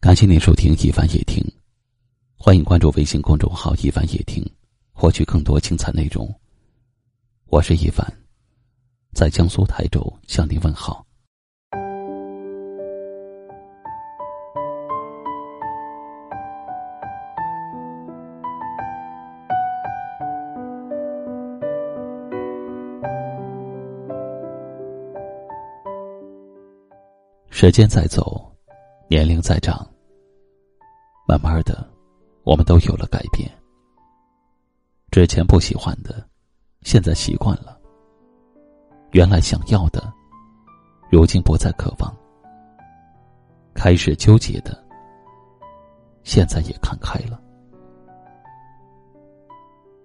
感谢您收听《一凡夜听》，欢迎关注微信公众号“一凡夜听”，获取更多精彩内容。我是一凡，在江苏台州向您问好。时间在走。年龄在长，慢慢的，我们都有了改变。之前不喜欢的，现在习惯了；原来想要的，如今不再渴望。开始纠结的，现在也看开了。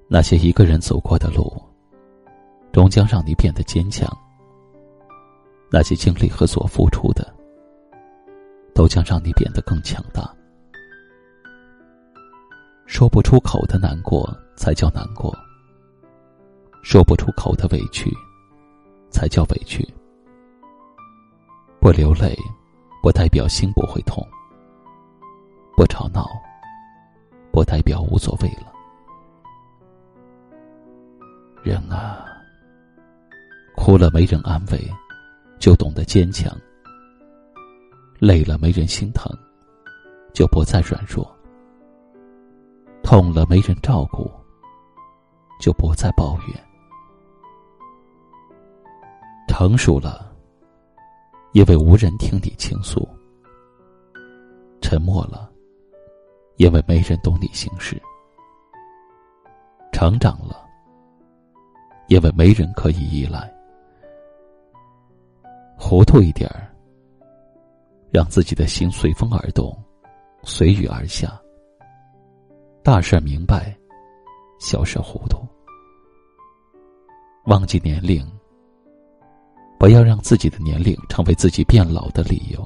那些一个人走过的路，终将让你变得坚强。那些经历和所付出的。都将让你变得更强大。说不出口的难过才叫难过，说不出口的委屈才叫委屈。不流泪，不代表心不会痛；不吵闹，不代表无所谓了。人啊，哭了没人安慰，就懂得坚强。累了没人心疼，就不再软弱；痛了没人照顾，就不再抱怨；成熟了，因为无人听你倾诉；沉默了，因为没人懂你心事；成长了，因为没人可以依赖；糊涂一点儿。让自己的心随风而动，随雨而下。大事明白，小事糊涂。忘记年龄，不要让自己的年龄成为自己变老的理由。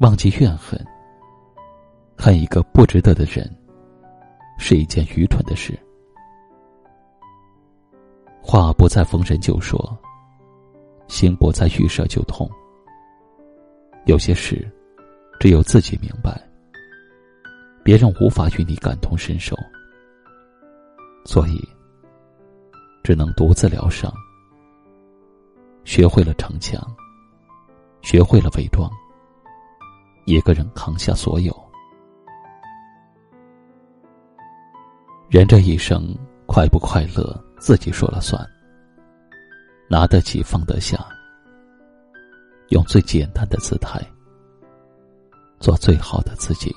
忘记怨恨，恨一个不值得的人，是一件愚蠢的事。话不再逢人就说，心不再遇事就痛。有些事，只有自己明白，别人无法与你感同身受，所以只能独自疗伤。学会了逞强，学会了伪装，一个人扛下所有。人这一生，快不快乐自己说了算，拿得起放得下。用最简单的姿态，做最好的自己。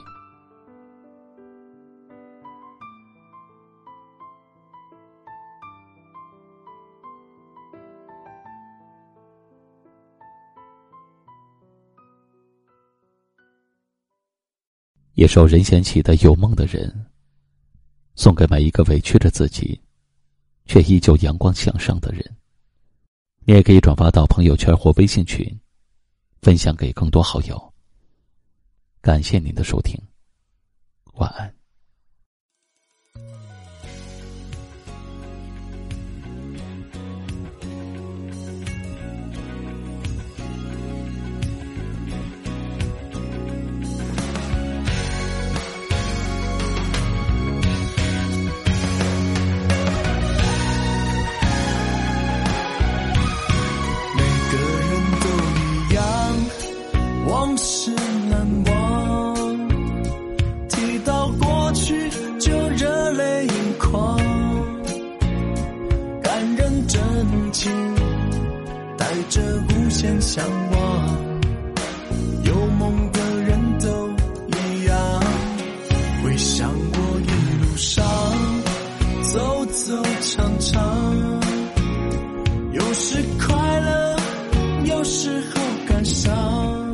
一首任贤齐的《有梦的人》，送给每一个委屈着自己，却依旧阳光向上的人。你也可以转发到朋友圈或微信群。分享给更多好友。感谢您的收听，晚安。真情带着无限向往，有梦的人都一样，回想过一路上走走唱唱，有时快乐，有时候感伤，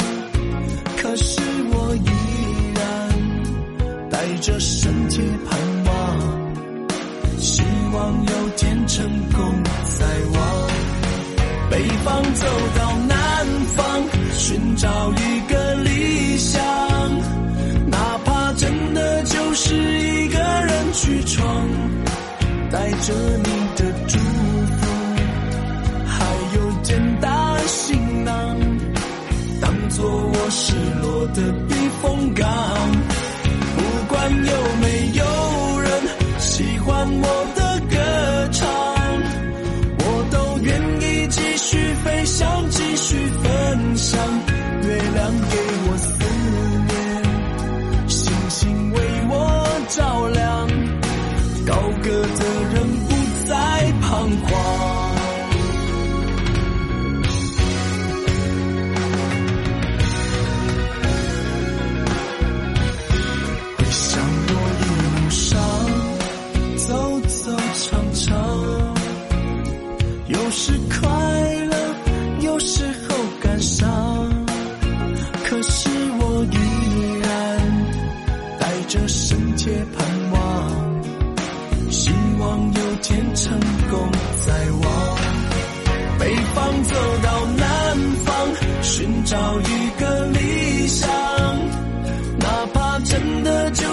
可是我依然带着身体盼望，希望有天成功，再往北方走到南方，寻找一个理想，哪怕真的就是一个人去闯，带着你的祝福，还有简单行囊，当做我失落的避风港，不管有没有。good to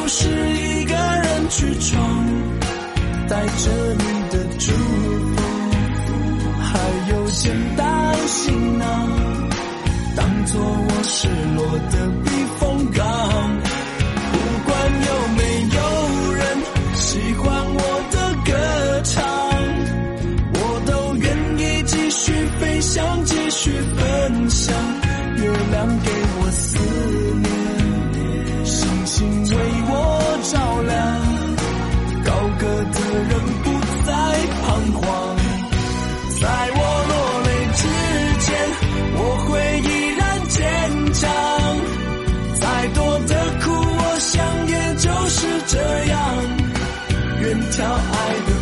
不是一个人去闯，带着你的祝福，还有简单行囊，当做我失落的。shall I do?